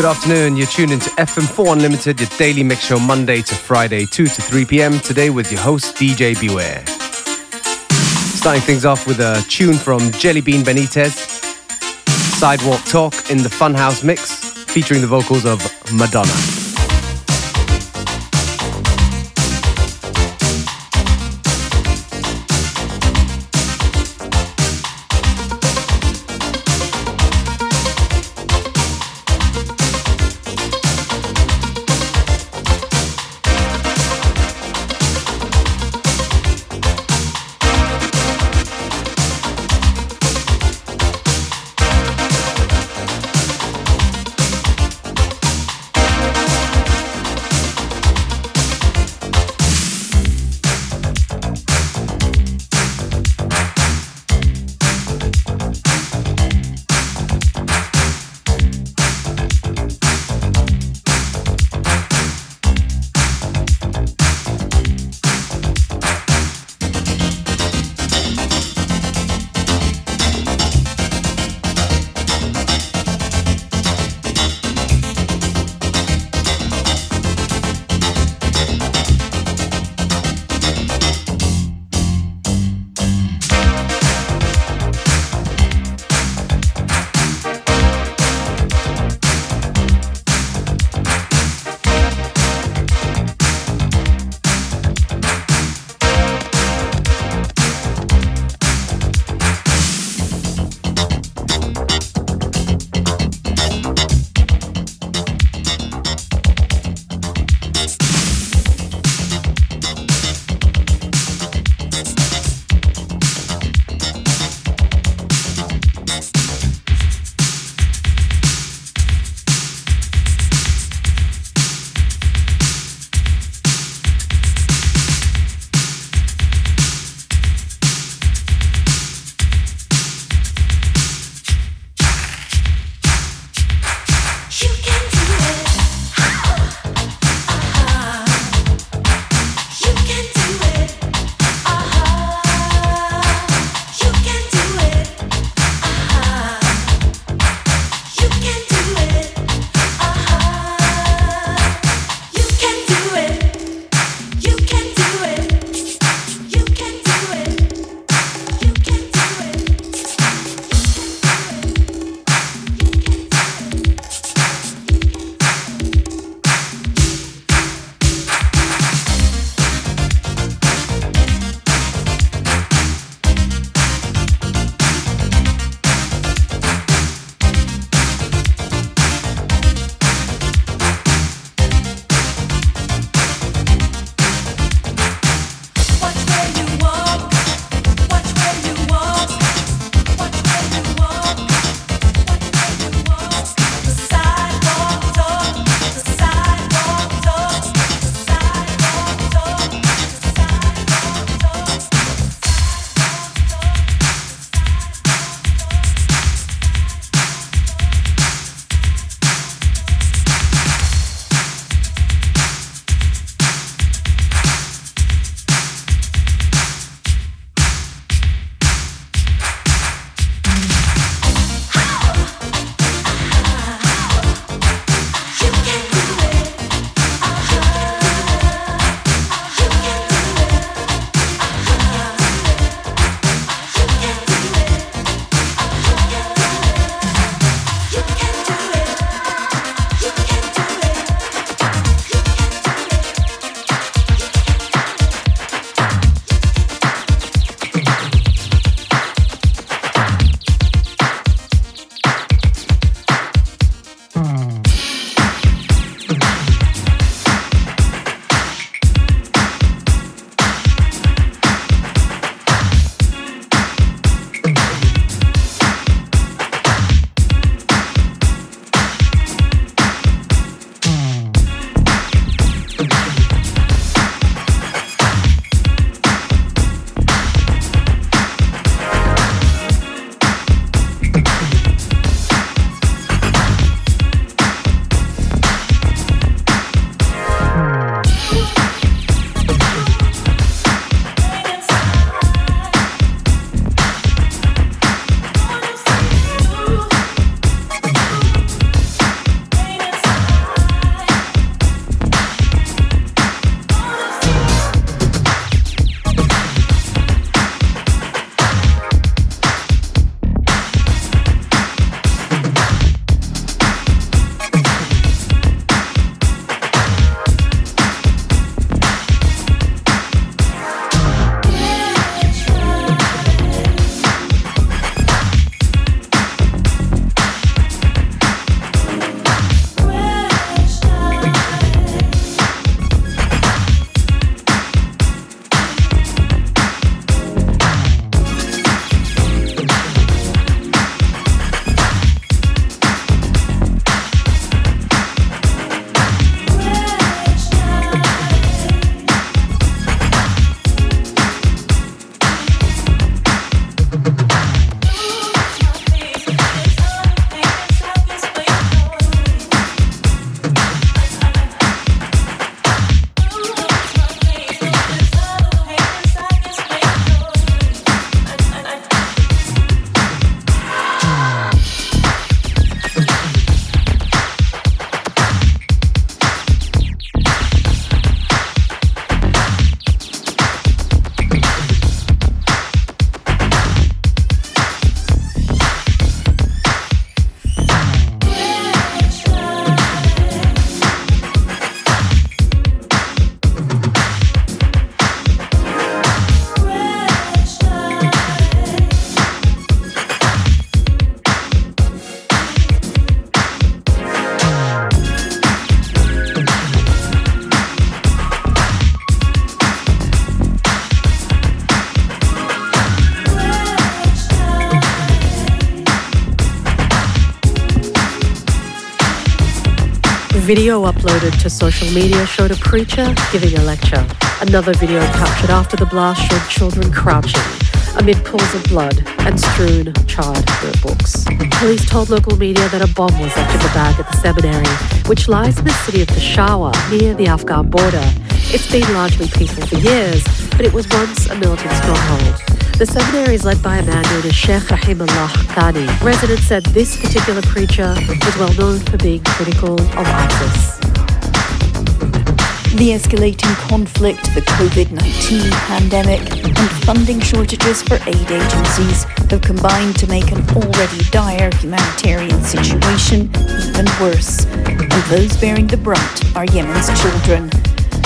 Good afternoon. You're tuned into FM4 Unlimited, your daily mix show Monday to Friday, 2 to 3 p.m. Today with your host, DJ Beware. Starting things off with a tune from Jelly Bean Benitez, Sidewalk Talk in the Funhouse mix, featuring the vocals of Madonna. Video uploaded to social media showed a preacher giving a lecture. Another video captured after the blast showed children crouching amid pools of blood and strewn, charred notebooks. Police told local media that a bomb was left in the bag at the seminary, which lies in the city of Peshawar near the Afghan border. It's been largely peaceful for years, but it was once a militant stronghold. The seminary is led by a man known as Sheikh Rahimullah Haqqani. Residents said this particular preacher was well known for being critical of ISIS. The escalating conflict, the COVID 19 pandemic, and funding shortages for aid agencies have combined to make an already dire humanitarian situation even worse. And those bearing the brunt are Yemen's children.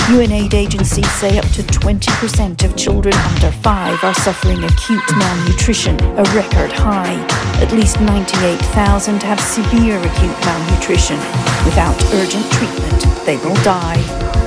UN aid agencies say up to 20% of children under five are suffering acute malnutrition, a record high. At least 98,000 have severe acute malnutrition. Without urgent treatment, they will die.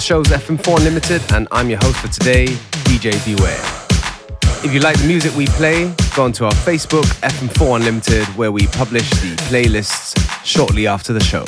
The name of the show is FM4 Unlimited, and I'm your host for today, DJ Beware. If you like the music we play, go onto our Facebook, FM4 Unlimited, where we publish the playlists shortly after the show.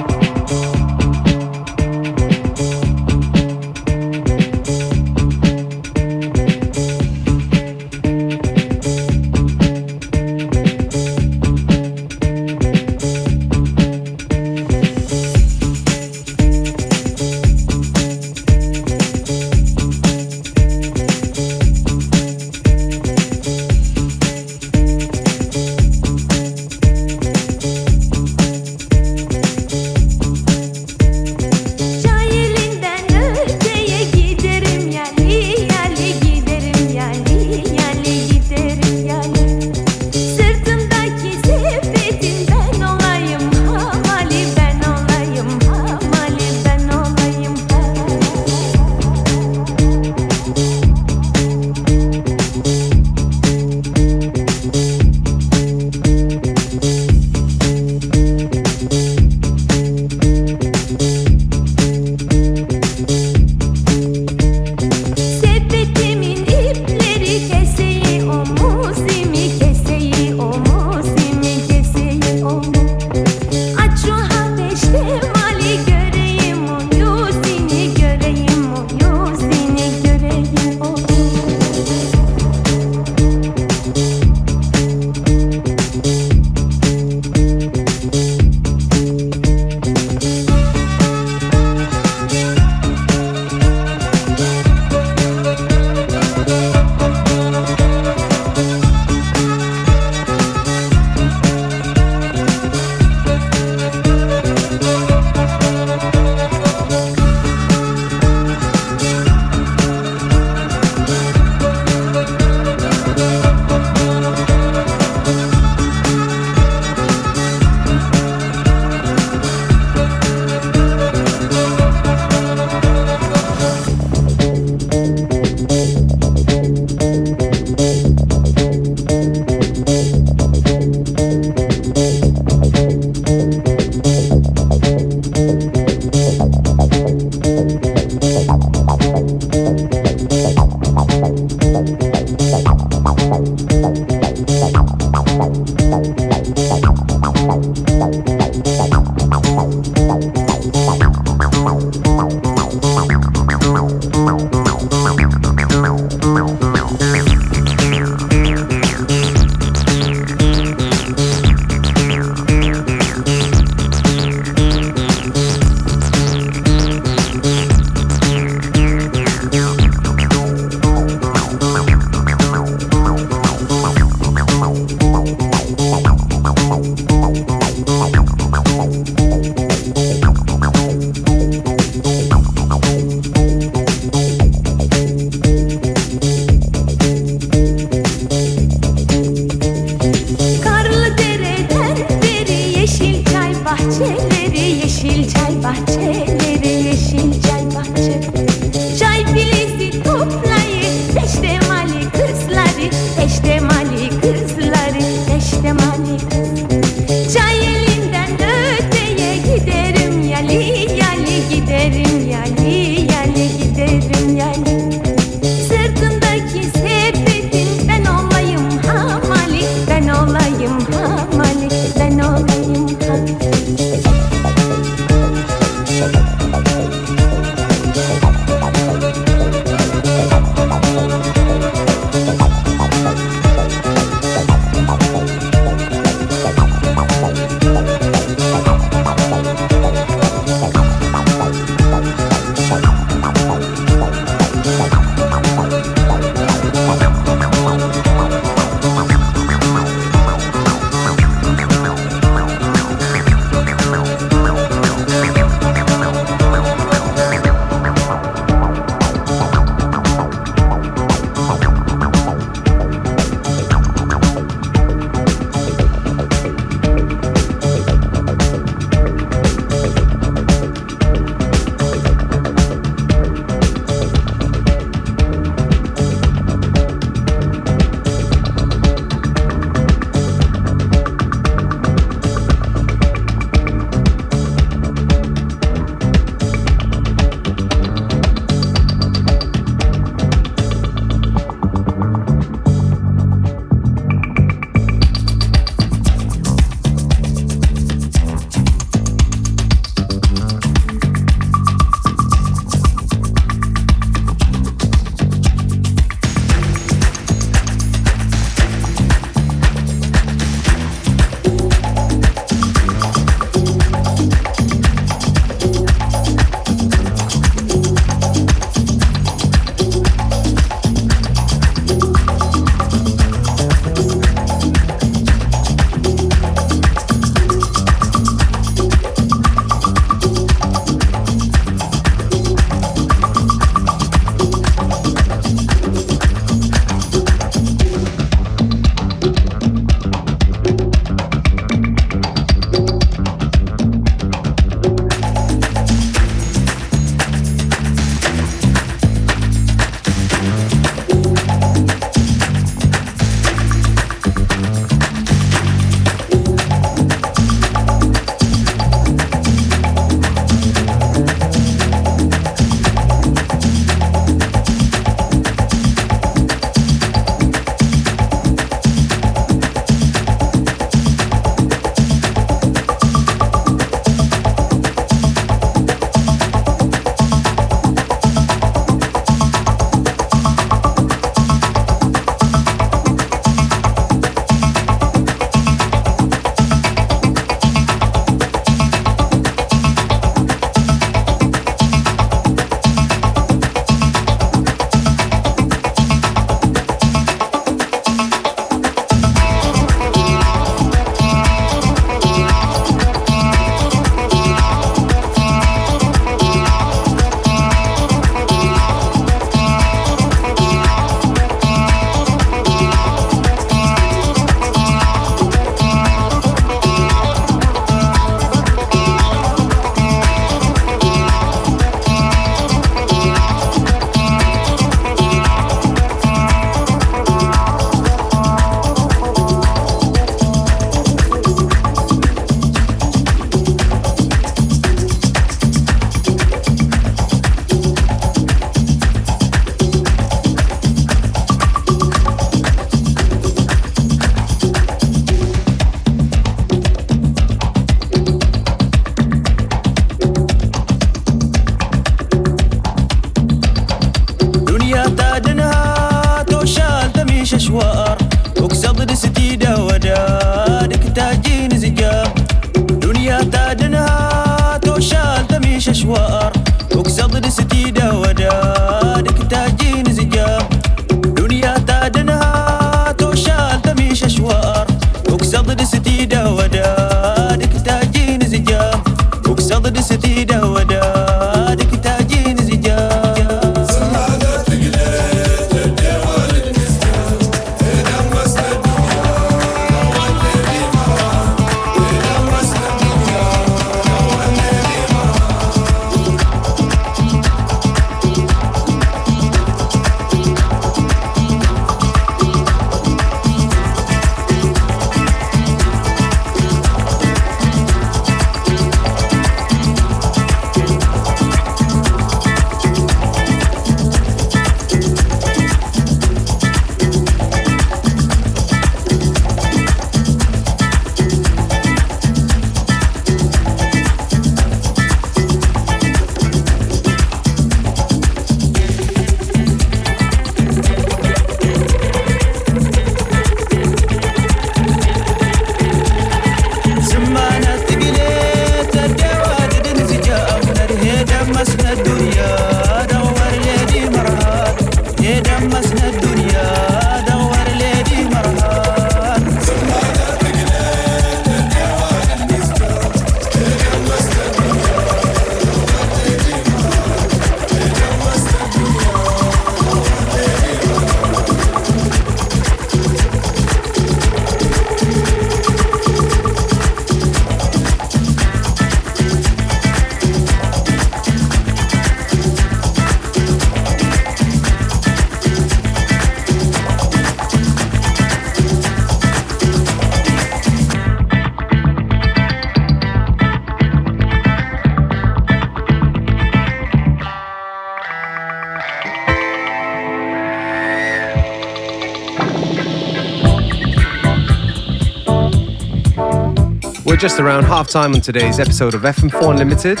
Just around half time on today's episode of FM4 Unlimited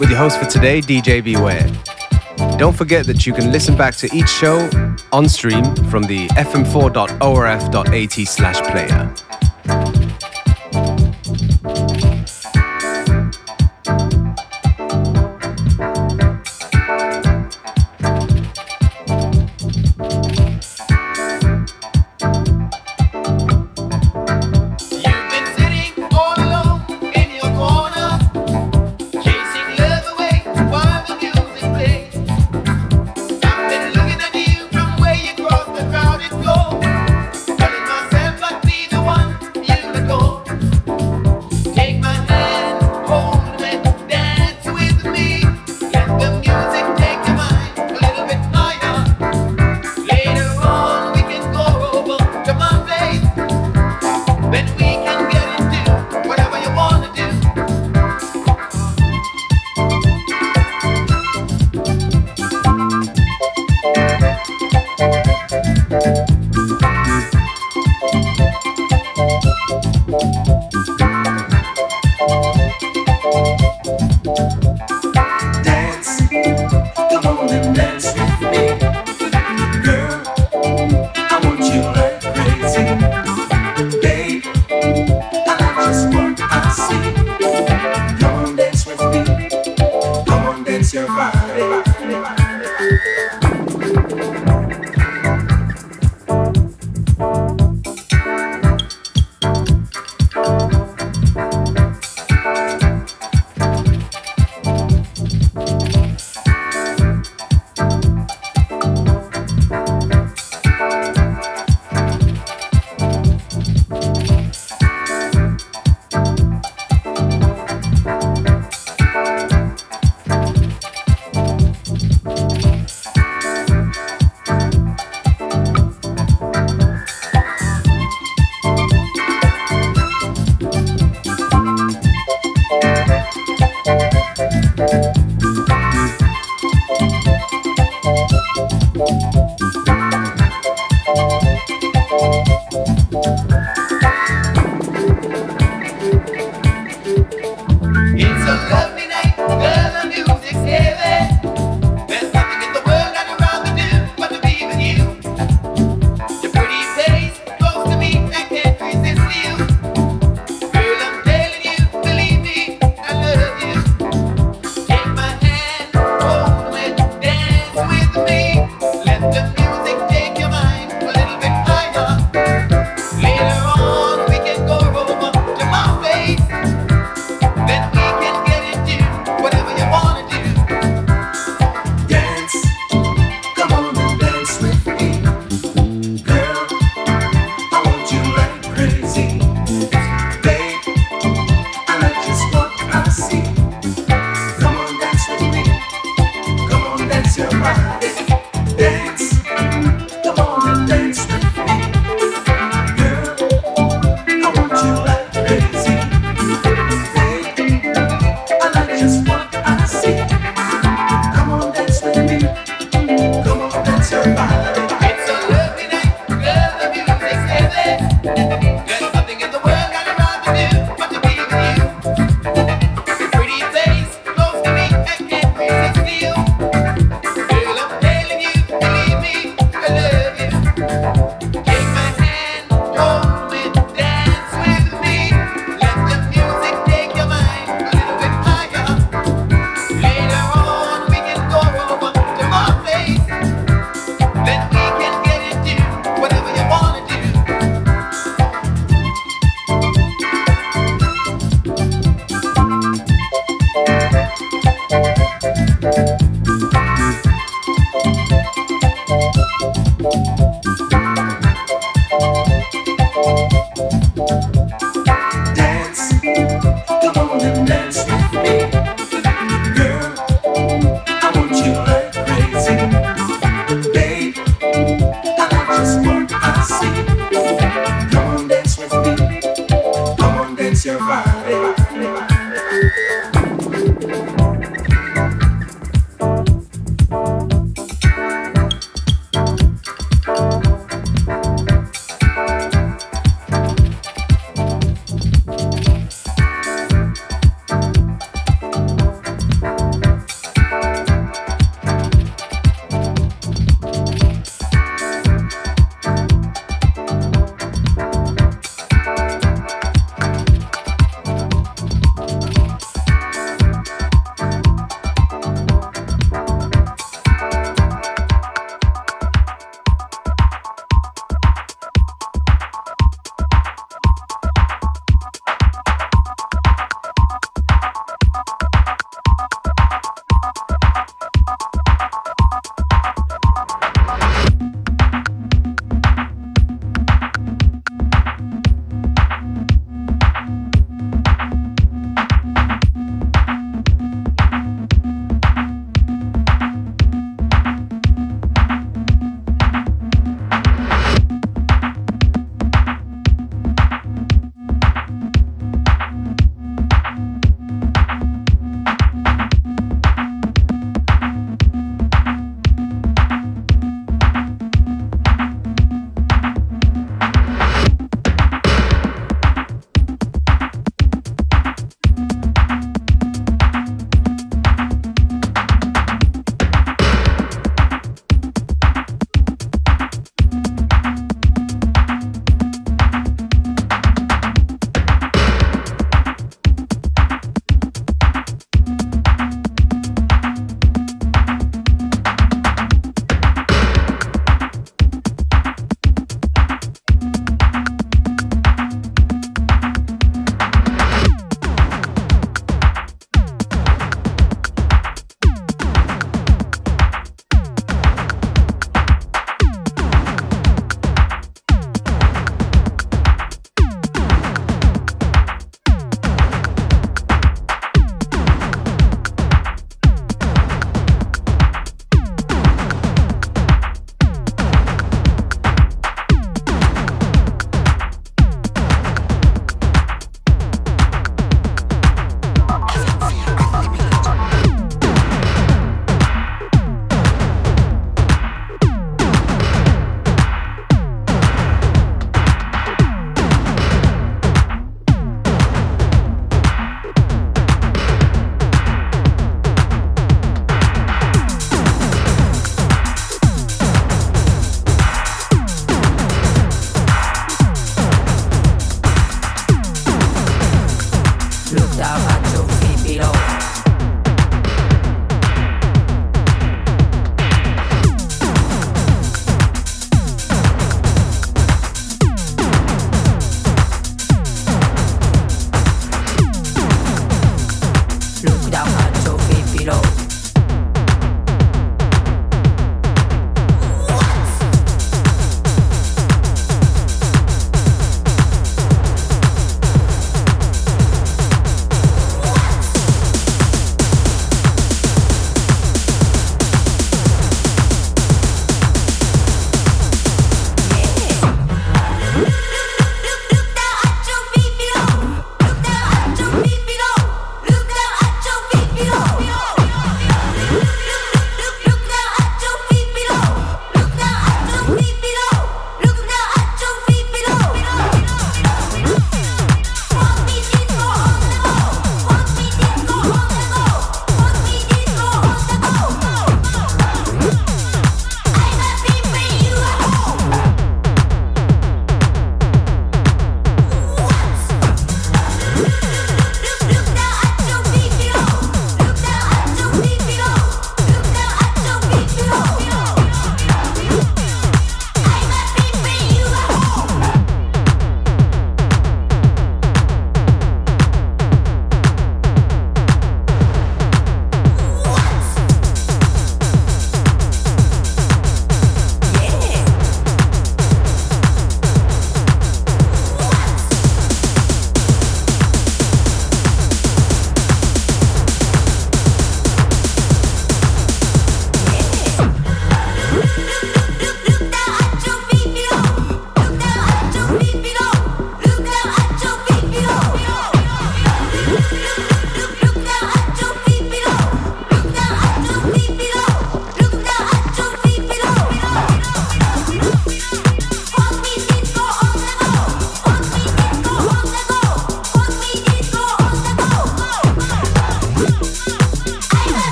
with your host for today, DJ Beware. Don't forget that you can listen back to each show on stream from the fm4.orf.at slash player.